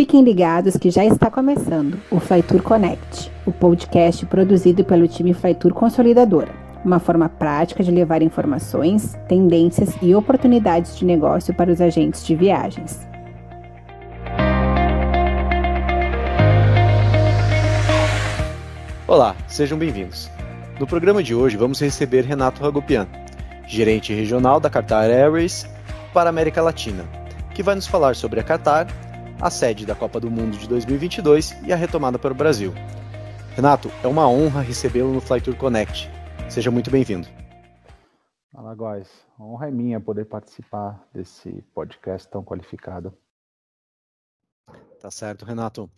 Fiquem ligados que já está começando o Flytour Connect, o podcast produzido pelo time Flytour Consolidadora, uma forma prática de levar informações, tendências e oportunidades de negócio para os agentes de viagens. Olá, sejam bem-vindos. No programa de hoje vamos receber Renato Ragopian, gerente regional da Qatar Airways para a América Latina, que vai nos falar sobre a Qatar, a sede da Copa do Mundo de 2022 e a retomada para o Brasil. Renato, é uma honra recebê-lo no Flytour Connect. Seja muito bem-vindo. Fala, Góis. A honra é minha poder participar desse podcast tão qualificado. Tá certo, Renato.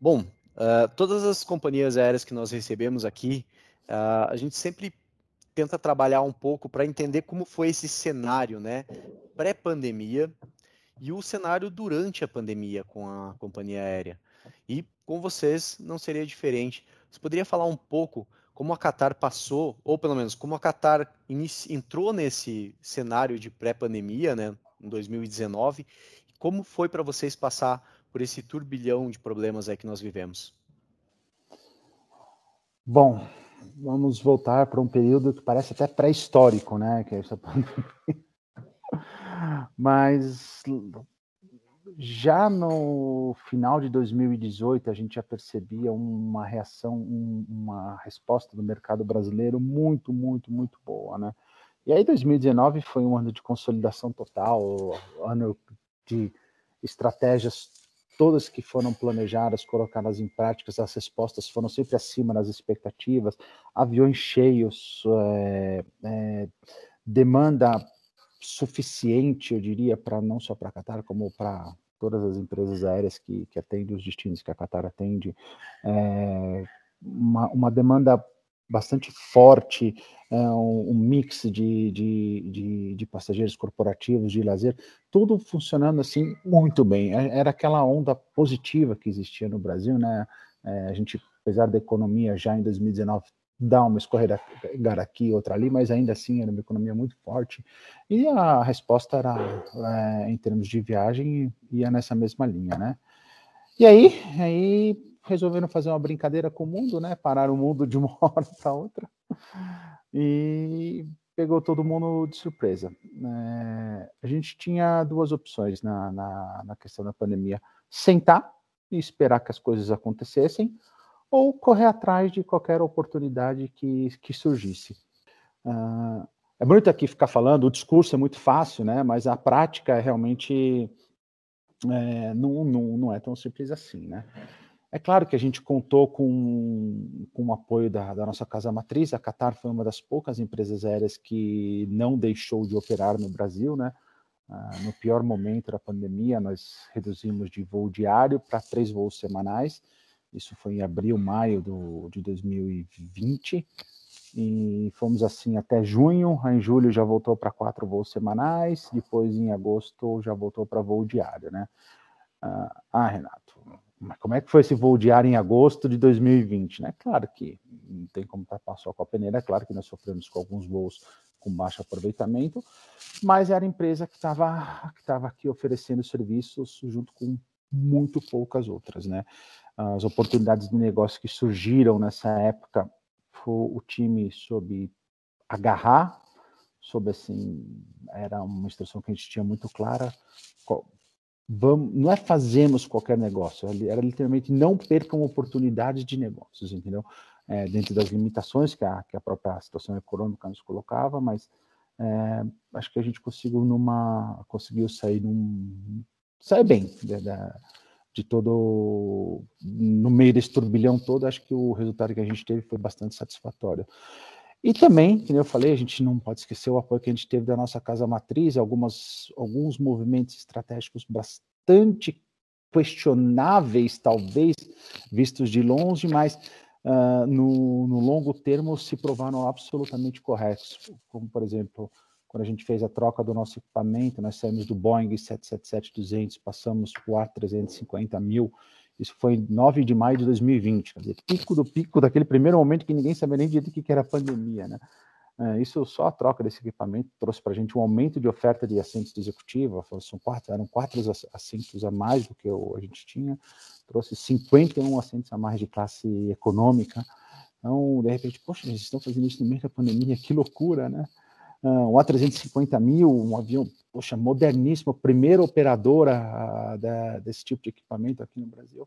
Bom, Uh, todas as companhias aéreas que nós recebemos aqui, uh, a gente sempre tenta trabalhar um pouco para entender como foi esse cenário, né, pré-pandemia e o cenário durante a pandemia com a companhia aérea. E com vocês não seria diferente. Você poderia falar um pouco como a Qatar passou, ou pelo menos como a Qatar entrou nesse cenário de pré-pandemia, né, em 2019, e como foi para vocês passar por esse turbilhão de problemas aí que nós vivemos? Bom, vamos voltar para um período que parece até pré-histórico, né? Que é essa Mas já no final de 2018 a gente já percebia uma reação, uma resposta do mercado brasileiro muito, muito, muito boa, né? E aí 2019 foi um ano de consolidação total, ano de estratégias todas que foram planejadas, colocadas em prática, as respostas foram sempre acima das expectativas, aviões cheios, é, é, demanda suficiente, eu diria, para não só para a Qatar, como para todas as empresas aéreas que, que atendem os destinos que a Qatar atende, é, uma, uma demanda bastante forte, é, um, um, mix de, de, de, de, passageiros corporativos, de lazer, tudo funcionando assim muito bem. É, era aquela onda positiva que existia no Brasil, né? É, a gente, apesar da economia já em 2019 dar uma escorregar aqui, outra ali, mas ainda assim era uma economia muito forte. E a resposta era, é, em termos de viagem, ia nessa mesma linha, né? E aí, aí resolveram fazer uma brincadeira com o mundo, né? Parar o mundo de uma hora para outra. E pegou todo mundo de surpresa. É, a gente tinha duas opções na, na, na, questão da pandemia: sentar e esperar que as coisas acontecessem, ou correr atrás de qualquer oportunidade que, que surgisse. Uh, é bonito aqui ficar falando, o discurso é muito fácil, né? Mas a prática é realmente é, não, não, não é tão simples assim, né? É claro que a gente contou com, com o apoio da, da, nossa casa matriz. A Qatar foi uma das poucas empresas aéreas que não deixou de operar no Brasil, né? Ah, no pior momento da pandemia, nós reduzimos de voo diário para três voos semanais. Isso foi em abril, maio do, de 2020. E fomos assim até junho. Em julho já voltou para quatro voos semanais. Depois, em agosto, já voltou para voo diário, né? Ah, ah Renato, mas como é que foi esse voo diário em agosto de 2020? Né? Claro que não tem como tapar só com a peneira, é claro que nós sofremos com alguns voos com baixo aproveitamento, mas era a empresa que estava que tava aqui oferecendo serviços junto com muito poucas outras. Né? As oportunidades de negócio que surgiram nessa época, foi o time soube agarrar, soube assim, era uma instrução que a gente tinha muito clara, vamos, não é fazemos qualquer negócio, era literalmente não percam oportunidades de negócios, entendeu? É, dentro das limitações que a, que a própria situação econômica nos colocava, mas é, acho que a gente conseguiu numa conseguiu sair num sair bem de, de, de, todo no meio desse turbilhão todo acho que o resultado que a gente teve foi bastante satisfatório e também, como eu falei, a gente não pode esquecer o apoio que a gente teve da nossa casa matriz, algumas, alguns movimentos estratégicos bastante questionáveis, talvez, vistos de longe, mas uh, no, no, longo termo se provaram absolutamente corretos. Como, por exemplo, quando a gente fez a troca do nosso equipamento, nós saímos do Boeing 777-200, passamos para o A350 mil, isso foi em 9 de maio de 2020, quer dizer, pico do pico daquele primeiro momento que ninguém sabia nem direito o que era pandemia, né? É, isso só a troca desse equipamento trouxe para a gente um aumento de oferta de assentos de executiva, são quatro, eram quatro assentos a mais do que a gente tinha, trouxe 51 assentos a mais de classe econômica. Então, de repente, poxa, eles estão fazendo isso no meio da pandemia, que loucura, né? Uh, um A350 mil, um avião, poxa, moderníssimo, primeira operadora uh, da, desse tipo de equipamento aqui no Brasil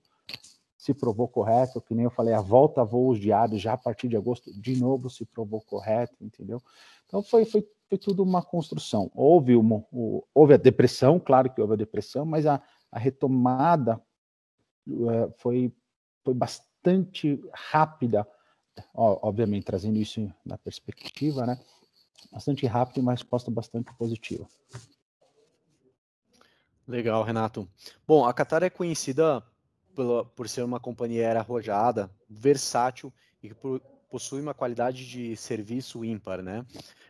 se provou correto, que nem eu falei, a volta a voos diários já a partir de agosto, de novo se provou correto, entendeu? Então foi, foi, foi tudo uma construção. Houve, uma, houve a depressão, claro que houve a depressão, mas a, a retomada uh, foi, foi bastante rápida, ó, obviamente trazendo isso na perspectiva, né? Bastante rápida e uma resposta bastante positiva. Legal, Renato. Bom, a Qatar é conhecida pela, por ser uma companhia aérea arrojada, versátil e por, possui uma qualidade de serviço ímpar, né?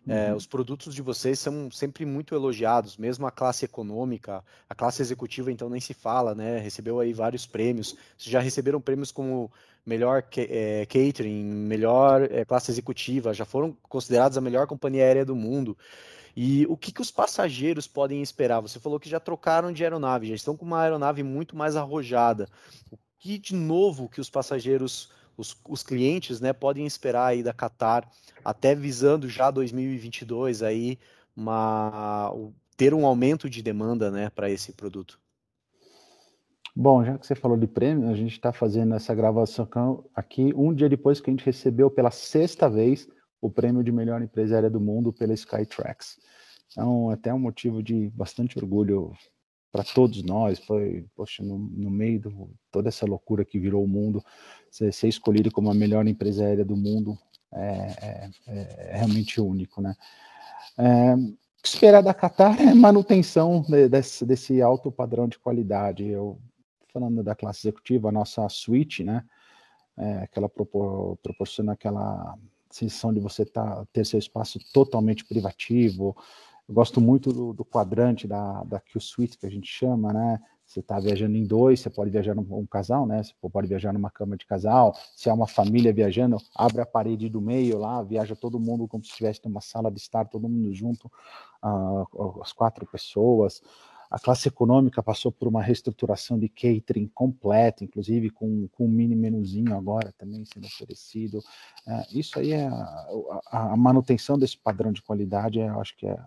É, uhum. os produtos de vocês são sempre muito elogiados, mesmo a classe econômica, a classe executiva, então nem se fala, né? Recebeu aí vários prêmios. Vocês já receberam prêmios como melhor é, catering, melhor é, classe executiva, já foram considerados a melhor companhia aérea do mundo. E o que, que os passageiros podem esperar? Você falou que já trocaram de aeronave, já estão com uma aeronave muito mais arrojada. O que de novo que os passageiros, os, os clientes, né, podem esperar aí da Qatar, até visando já 2022 aí uma ter um aumento de demanda, né, para esse produto? Bom, já que você falou de prêmio, a gente está fazendo essa gravação aqui um dia depois que a gente recebeu pela sexta vez o prêmio de melhor empresa aérea do mundo pela Skytrax. Então, até um motivo de bastante orgulho para todos nós. Foi, poxa, no, no meio de toda essa loucura que virou o mundo, ser, ser escolhido como a melhor empresa aérea do mundo é, é, é realmente único, né? É, esperar da Qatar é manutenção desse, desse alto padrão de qualidade. Eu falando da classe executiva, a nossa suíte, né? É, que ela propor, proporciona aquela sensação de você tá, ter seu espaço totalmente privativo. Eu gosto muito do, do quadrante da, da Q-Suite, que a gente chama, né? Você está viajando em dois, você pode viajar num um casal, né? Você pode viajar numa cama de casal. Se é uma família viajando, abre a parede do meio lá, viaja todo mundo como se estivesse numa sala de estar, todo mundo junto, uh, as quatro pessoas. A classe econômica passou por uma reestruturação de catering completa, inclusive com, com um mini menuzinho agora também sendo oferecido. É, isso aí é a, a, manutenção desse padrão de qualidade, eu acho que é,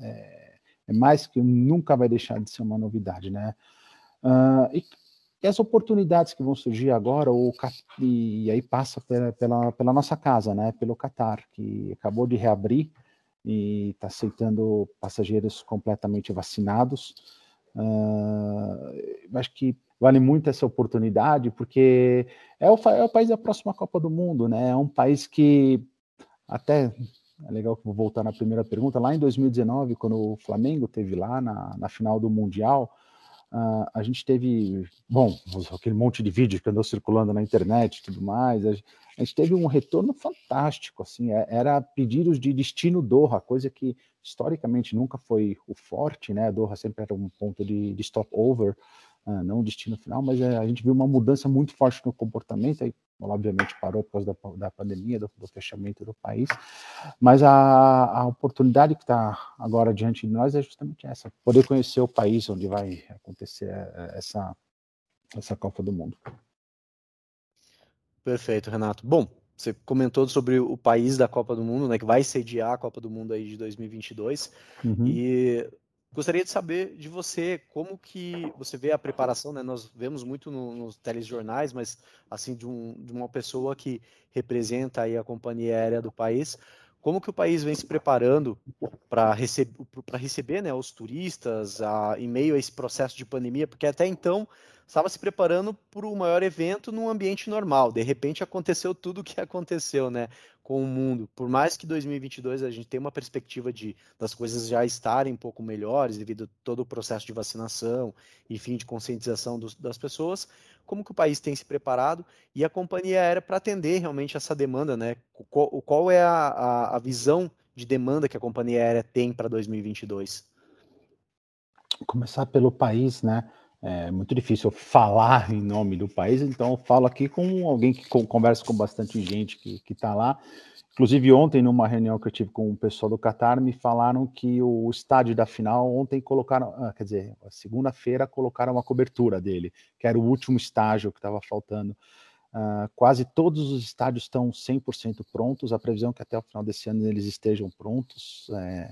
é, é, mais que nunca vai deixar de ser uma novidade, né? Uh, e, e, as oportunidades que vão surgir agora, o, e aí passa pela, pela, pela nossa casa, né? Pelo Qatar, que acabou de reabrir e está aceitando passageiros completamente vacinados. Uh, acho que vale muito essa oportunidade, porque é o, é o, país da próxima Copa do Mundo, né? É um país que até é legal que vou voltar na primeira pergunta. Lá em 2019, quando o Flamengo teve lá na, na final do Mundial, Uh, a gente teve, bom, aquele monte de vídeo que andou circulando na internet e tudo mais, a, a, gente teve um retorno fantástico, assim, é, era pedidos de destino Doha, coisa que historicamente nunca foi o forte, né, Doha sempre era um ponto de, de stopover, uh, não o destino final, mas é, a gente viu uma mudança muito forte no comportamento, aí obviamente parou por causa da, da pandemia, do, do, fechamento do país, mas a, a oportunidade que está agora diante de nós é justamente essa, poder conhecer o país onde vai acontecer é, essa, essa Copa do Mundo. Perfeito, Renato. Bom, você comentou sobre o país da Copa do Mundo, né, que vai sediar a Copa do Mundo aí de 2022, uhum. e Gostaria de saber de você como que você vê a preparação, né? Nós vemos muito no, nos telejornais, mas assim de, um, de, uma pessoa que representa aí a companhia aérea do país, como que o país vem se preparando para receber, receber né, os turistas a, em meio a esse processo de pandemia? Porque até então estava se preparando para o maior evento num ambiente normal. De repente aconteceu tudo o que aconteceu, né? com o mundo. Por mais que 2022 a gente tenha uma perspectiva de das coisas já estarem um pouco melhores devido a todo o processo de vacinação, enfim, de conscientização dos, das pessoas, como que o país tem se preparado e a companhia aérea para atender realmente essa demanda, né? Qual, qual é a, a, a visão de demanda que a companhia aérea tem para 2022? Começar pelo país, né? É muito difícil falar em nome do país, então eu falo aqui com alguém que conversa com bastante gente que está lá. Inclusive, ontem, numa reunião que eu tive com o pessoal do Qatar, me falaram que o estádio da final, ontem colocaram, ah, quer dizer, segunda-feira colocaram uma cobertura dele, que era o último estágio que estava faltando. Uh, quase todos os estádios estão 100% prontos, a previsão é que até o final desse ano eles estejam prontos. É...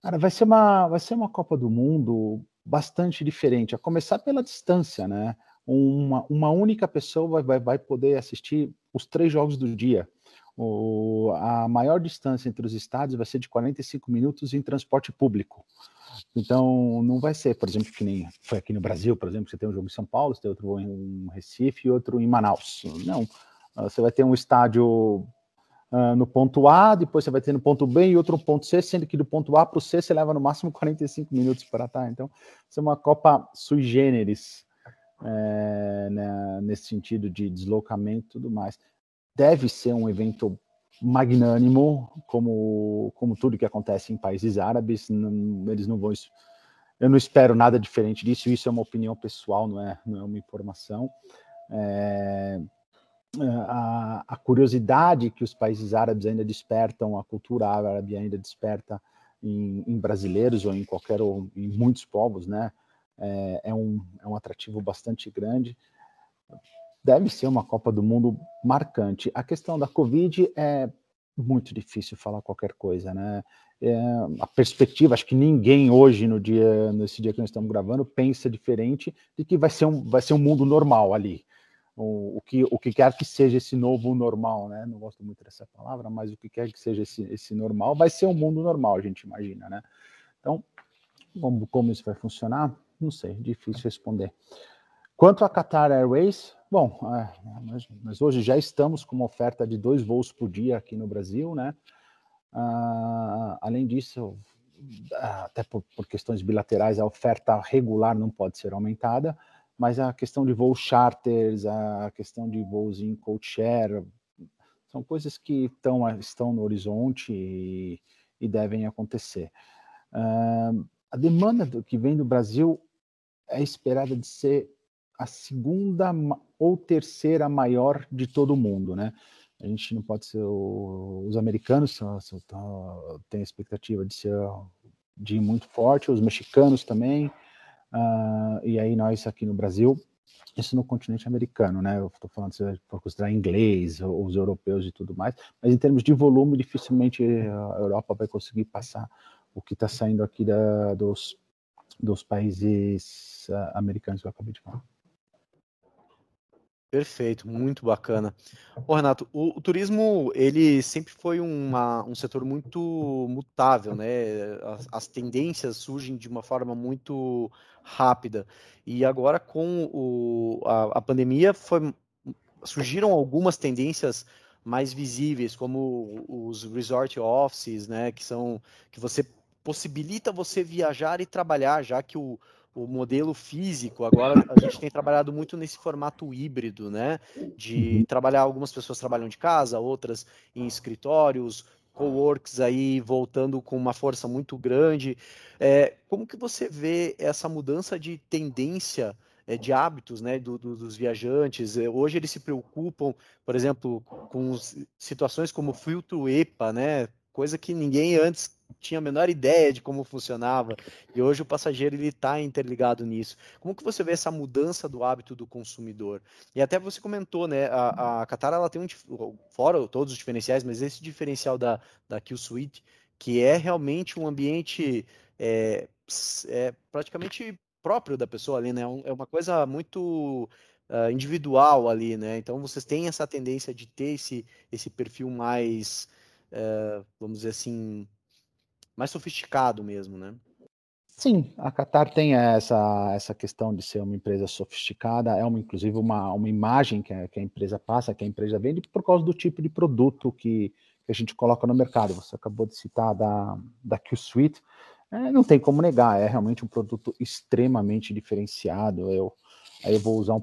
Cara, vai ser, uma, vai ser uma Copa do Mundo bastante diferente, a começar pela distância, né? Uma, uma única pessoa vai, vai, vai poder assistir os três jogos do dia. O, a maior distância entre os estádios vai ser de 45 minutos em transporte público. Então, não vai ser, por exemplo, que nem foi aqui no Brasil, por exemplo, você tem um jogo em São Paulo, você tem outro em Recife e outro em Manaus. Não, ah, você vai ter um estádio uh, no ponto A, depois você vai ter no ponto B e outro ponto C, sendo que do ponto A para o C você leva no máximo 45 minutos para estar. Então, isso é uma Copa sui generis, é, né, nesse sentido de deslocamento e tudo mais deve ser um evento magnânimo, como, como tudo que acontece em países árabes. Não, eles não vão. Eu não espero nada diferente disso. Isso é uma opinião pessoal, não é, não é uma informação. É, a, a, curiosidade que os países árabes ainda despertam, a cultura árabe ainda desperta em, em brasileiros ou em qualquer ou em muitos povos, né? É, é, um, é um atrativo bastante grande deve ser uma Copa do Mundo marcante. A questão da Covid é muito difícil falar qualquer coisa, né? É, a perspectiva, acho que ninguém hoje, no dia, nesse dia que nós estamos gravando, pensa diferente de que vai ser um, vai ser um mundo normal ali. O, o, que, o que quer que seja esse novo normal, né? Não gosto muito dessa palavra, mas o que quer que seja esse, esse normal, vai ser um mundo normal, a gente imagina, né? Então, como, como isso vai funcionar? Não sei, difícil responder. Quanto a Qatar Airways, bom, é, mas, mas, hoje já estamos com uma oferta de dois voos por dia aqui no Brasil, né? Ah, além disso, até por, por, questões bilaterais, a oferta regular não pode ser aumentada, mas a questão de voos charters, a questão de voos em code share, são coisas que tão, estão no horizonte e, e devem acontecer. Ah, a demanda do, que vem do Brasil é esperada de ser a segunda ou terceira maior de todo mundo, né? A gente não pode ser o, os americanos têm a expectativa de ser de muito forte, os mexicanos também, uh, e aí nós aqui no Brasil, isso no continente americano, né? Eu estou falando se for considerar inglês, os europeus e tudo mais, mas em termos de volume, dificilmente a Europa vai conseguir passar o que está saindo aqui da, dos, dos países uh, americanos que eu acabei de falar. Perfeito, muito bacana. Ô, Renato, o, o, turismo ele sempre foi uma, um setor muito mutável, né? As, as, tendências surgem de uma forma muito rápida. E agora com o, a, a pandemia foi, surgiram algumas tendências mais visíveis, como os resort offices, né? Que são que você possibilita você viajar e trabalhar, já que o, o modelo físico, agora a gente tem trabalhado muito nesse formato híbrido, né? De uhum. trabalhar, algumas pessoas trabalham de casa, outras em escritórios, coworks aí voltando com uma força muito grande. É, como que você vê essa mudança de tendência é, de hábitos né, do, do, dos viajantes? É, hoje eles se preocupam, por exemplo, com situações como filtro EPA, né? Coisa que ninguém antes tinha a menor ideia de como funcionava e hoje o passageiro ele está interligado nisso. Como que você vê essa mudança do hábito do consumidor? E até você comentou, né? A, a Qatar ela tem um fora todos os diferenciais, mas esse diferencial da da Q Suite que é realmente um ambiente é, é praticamente próprio da pessoa ali, né? É uma coisa muito uh, individual ali, né? Então vocês têm essa tendência de ter esse esse perfil mais uh, vamos dizer assim mais sofisticado mesmo, né? Sim, a Qatar tem essa, essa questão de ser uma empresa sofisticada, é uma, inclusive uma, uma imagem que a, que a empresa passa, que a empresa vende, por causa do tipo de produto que, que a gente coloca no mercado. Você acabou de citar da, da Q-Suite, é, não tem como negar, é realmente um produto extremamente diferenciado. Eu, aí eu vou usar um,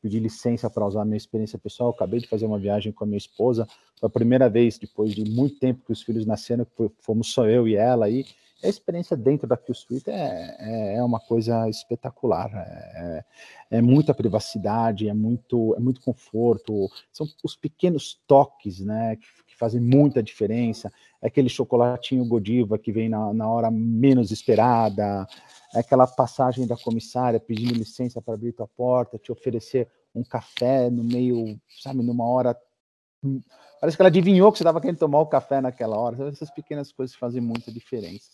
pedir licença para usar a minha experiência pessoal. Eu acabei de fazer uma viagem com a minha esposa, foi a primeira vez depois de muito tempo que os filhos nasceram, fomos só eu e ela aí. A experiência dentro da Q-Suite é, é, é, uma coisa espetacular. É, é, muita privacidade, é muito, é muito conforto. São os pequenos toques, né, que que fazem muita diferença. Aquele chocolatinho Godiva que vem na, na hora menos esperada, aquela passagem da comissária pedindo licença para abrir tua porta, te oferecer um café no meio, sabe, numa hora. Hum, parece que ela adivinhou que você estava querendo tomar o café naquela hora. Essas pequenas coisas fazem muita diferença.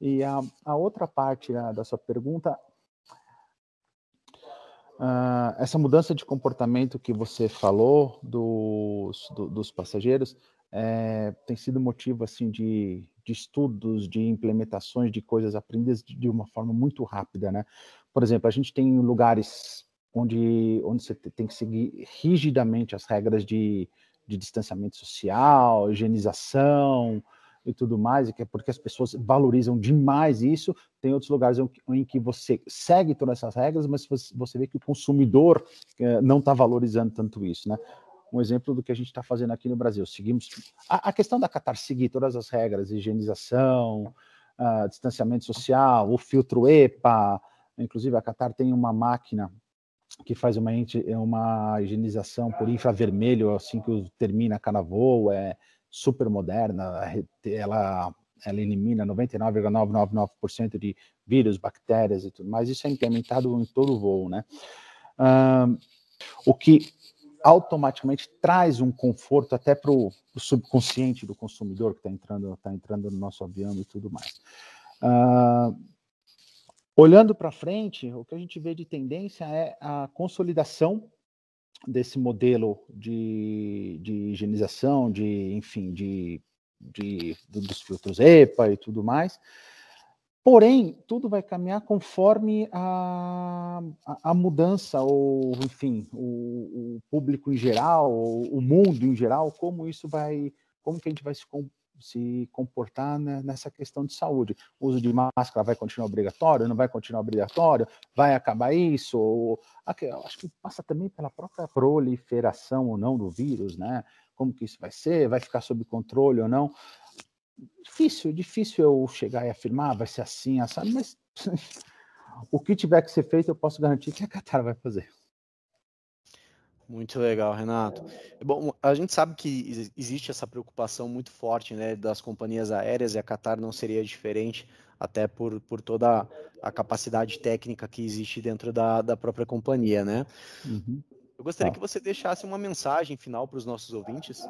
E a, a outra parte né, da sua pergunta Uh, essa mudança de comportamento que você falou dos, do, dos passageiros é, tem sido motivo assim de, de, estudos, de implementações de coisas aprendidas de, uma forma muito rápida, né? Por exemplo, a gente tem lugares onde, onde você tem que seguir rigidamente as regras de, de distanciamento social, higienização, e tudo mais, e que é porque as pessoas valorizam demais isso. Tem outros lugares em, em que você segue todas essas regras, mas você vê que o consumidor eh, não está valorizando tanto isso, né? Um exemplo do que a gente está fazendo aqui no Brasil. Seguimos a, a, questão da Qatar seguir todas as regras, higienização, uh, distanciamento social, o filtro EPA. Inclusive, a Qatar tem uma máquina que faz uma, uma higienização por infravermelho assim que termina cada voo. É, super moderna, ela, ela elimina 99,999% de vírus, bactérias e tudo mais. Isso é implementado em todo o voo, né? Uh, o que automaticamente traz um conforto até para o subconsciente do consumidor que está entrando, tá entrando no nosso avião e tudo mais. Uh, olhando para frente, o que a gente vê de tendência é a consolidação desse modelo de, de higienização, de, enfim, de, de, dos filtros EPA e tudo mais. Porém, tudo vai caminhar conforme a, a, a mudança, ou, enfim, o, o, público em geral, o, mundo em geral, como isso vai, como que a gente vai se, se comportar né, nessa questão de saúde. O uso de máscara vai continuar obrigatório, não vai continuar obrigatório, vai acabar isso? Ou, acho que passa também pela própria proliferação ou não do vírus, né? Como que isso vai ser? Vai ficar sob controle ou não? Difícil, difícil eu chegar e afirmar, vai ser assim, assado, mas o que tiver que ser feito, eu posso garantir que a Qatar vai fazer. Muito legal, Renato. Bom, a gente sabe que existe essa preocupação muito forte né, das companhias aéreas e a Qatar não seria diferente, até por, por toda a capacidade técnica que existe dentro da, da própria companhia, né? Uhum. Eu gostaria tá. que você deixasse uma mensagem final para os nossos ouvintes.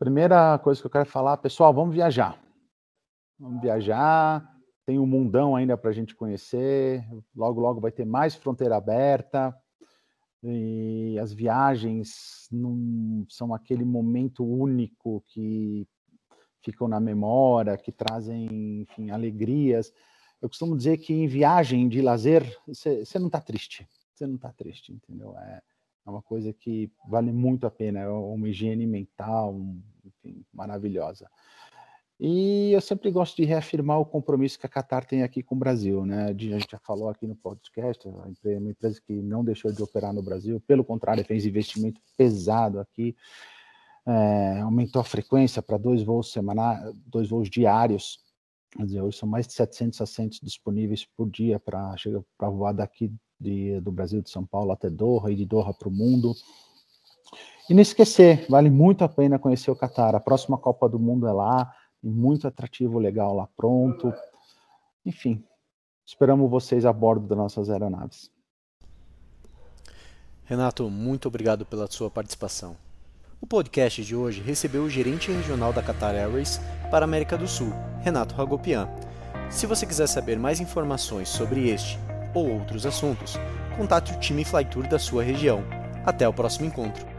Primeira coisa que eu quero falar, pessoal, vamos viajar. Vamos viajar, tem um mundão ainda para a gente conhecer, logo, logo vai ter mais fronteira aberta, e as viagens não são aquele momento único que ficam na memória, que trazem, enfim, alegrias. Eu costumo dizer que em viagem de lazer, você não está triste. Você não está triste, entendeu? É, é, uma coisa que vale muito a pena, é uma higiene mental, enfim, maravilhosa. E eu sempre gosto de reafirmar o compromisso que a Qatar tem aqui com o Brasil. Né? A gente já falou aqui no podcast, uma empresa que não deixou de operar no Brasil, pelo contrário, fez investimento pesado aqui, é, aumentou a frequência para dois voos semanais, dois voos diários. Quer dizer, hoje são mais de 700 assentos disponíveis por dia para voar daqui de, do Brasil, de São Paulo até Doha e de Doha para o mundo. E não esquecer, vale muito a pena conhecer o Qatar. A próxima Copa do Mundo é lá muito atrativo legal lá pronto. Enfim, esperamos vocês a bordo das nossas aeronaves. Renato, muito obrigado pela sua participação. O podcast de hoje recebeu o gerente regional da Qatar Airways para a América do Sul, Renato Ragopian. Se você quiser saber mais informações sobre este ou outros assuntos, contate o time Flytour da sua região. Até o próximo encontro.